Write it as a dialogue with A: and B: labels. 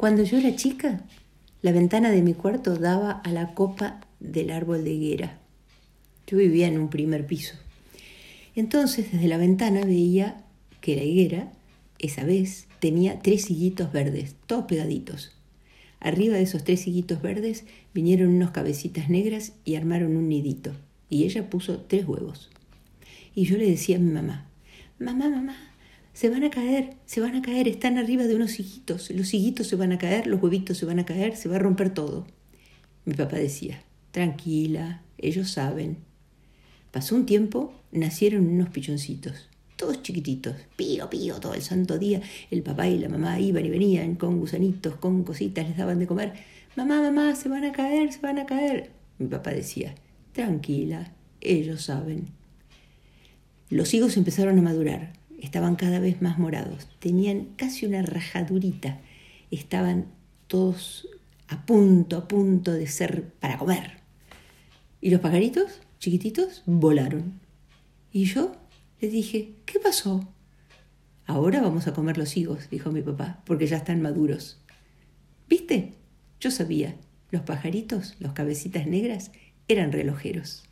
A: Cuando yo era chica, la ventana de mi cuarto daba a la copa del árbol de higuera. Yo vivía en un primer piso. Entonces, desde la ventana veía que la higuera, esa vez, tenía tres higuitos verdes, todos pegaditos. Arriba de esos tres higuitos verdes vinieron unos cabecitas negras y armaron un nidito. Y ella puso tres huevos. Y yo le decía a mi mamá, mamá, mamá, se van a caer, se van a caer, están arriba de unos higuitos, los higuitos se van a caer, los huevitos se van a caer, se va a romper todo. Mi papá decía, tranquila, ellos saben. Pasó un tiempo, nacieron unos pichoncitos, todos chiquititos, pío, pío, todo el santo día. El papá y la mamá iban y venían con gusanitos, con cositas, les daban de comer. Mamá, mamá, se van a caer, se van a caer. Mi papá decía, tranquila, ellos saben. Los higos empezaron a madurar, estaban cada vez más morados, tenían casi una rajadurita, estaban todos a punto, a punto de ser para comer. Y los pajaritos, chiquititos, volaron. Y yo les dije, ¿qué pasó? Ahora vamos a comer los higos, dijo mi papá, porque ya están maduros. ¿Viste? Yo sabía, los pajaritos, los cabecitas negras, eran relojeros.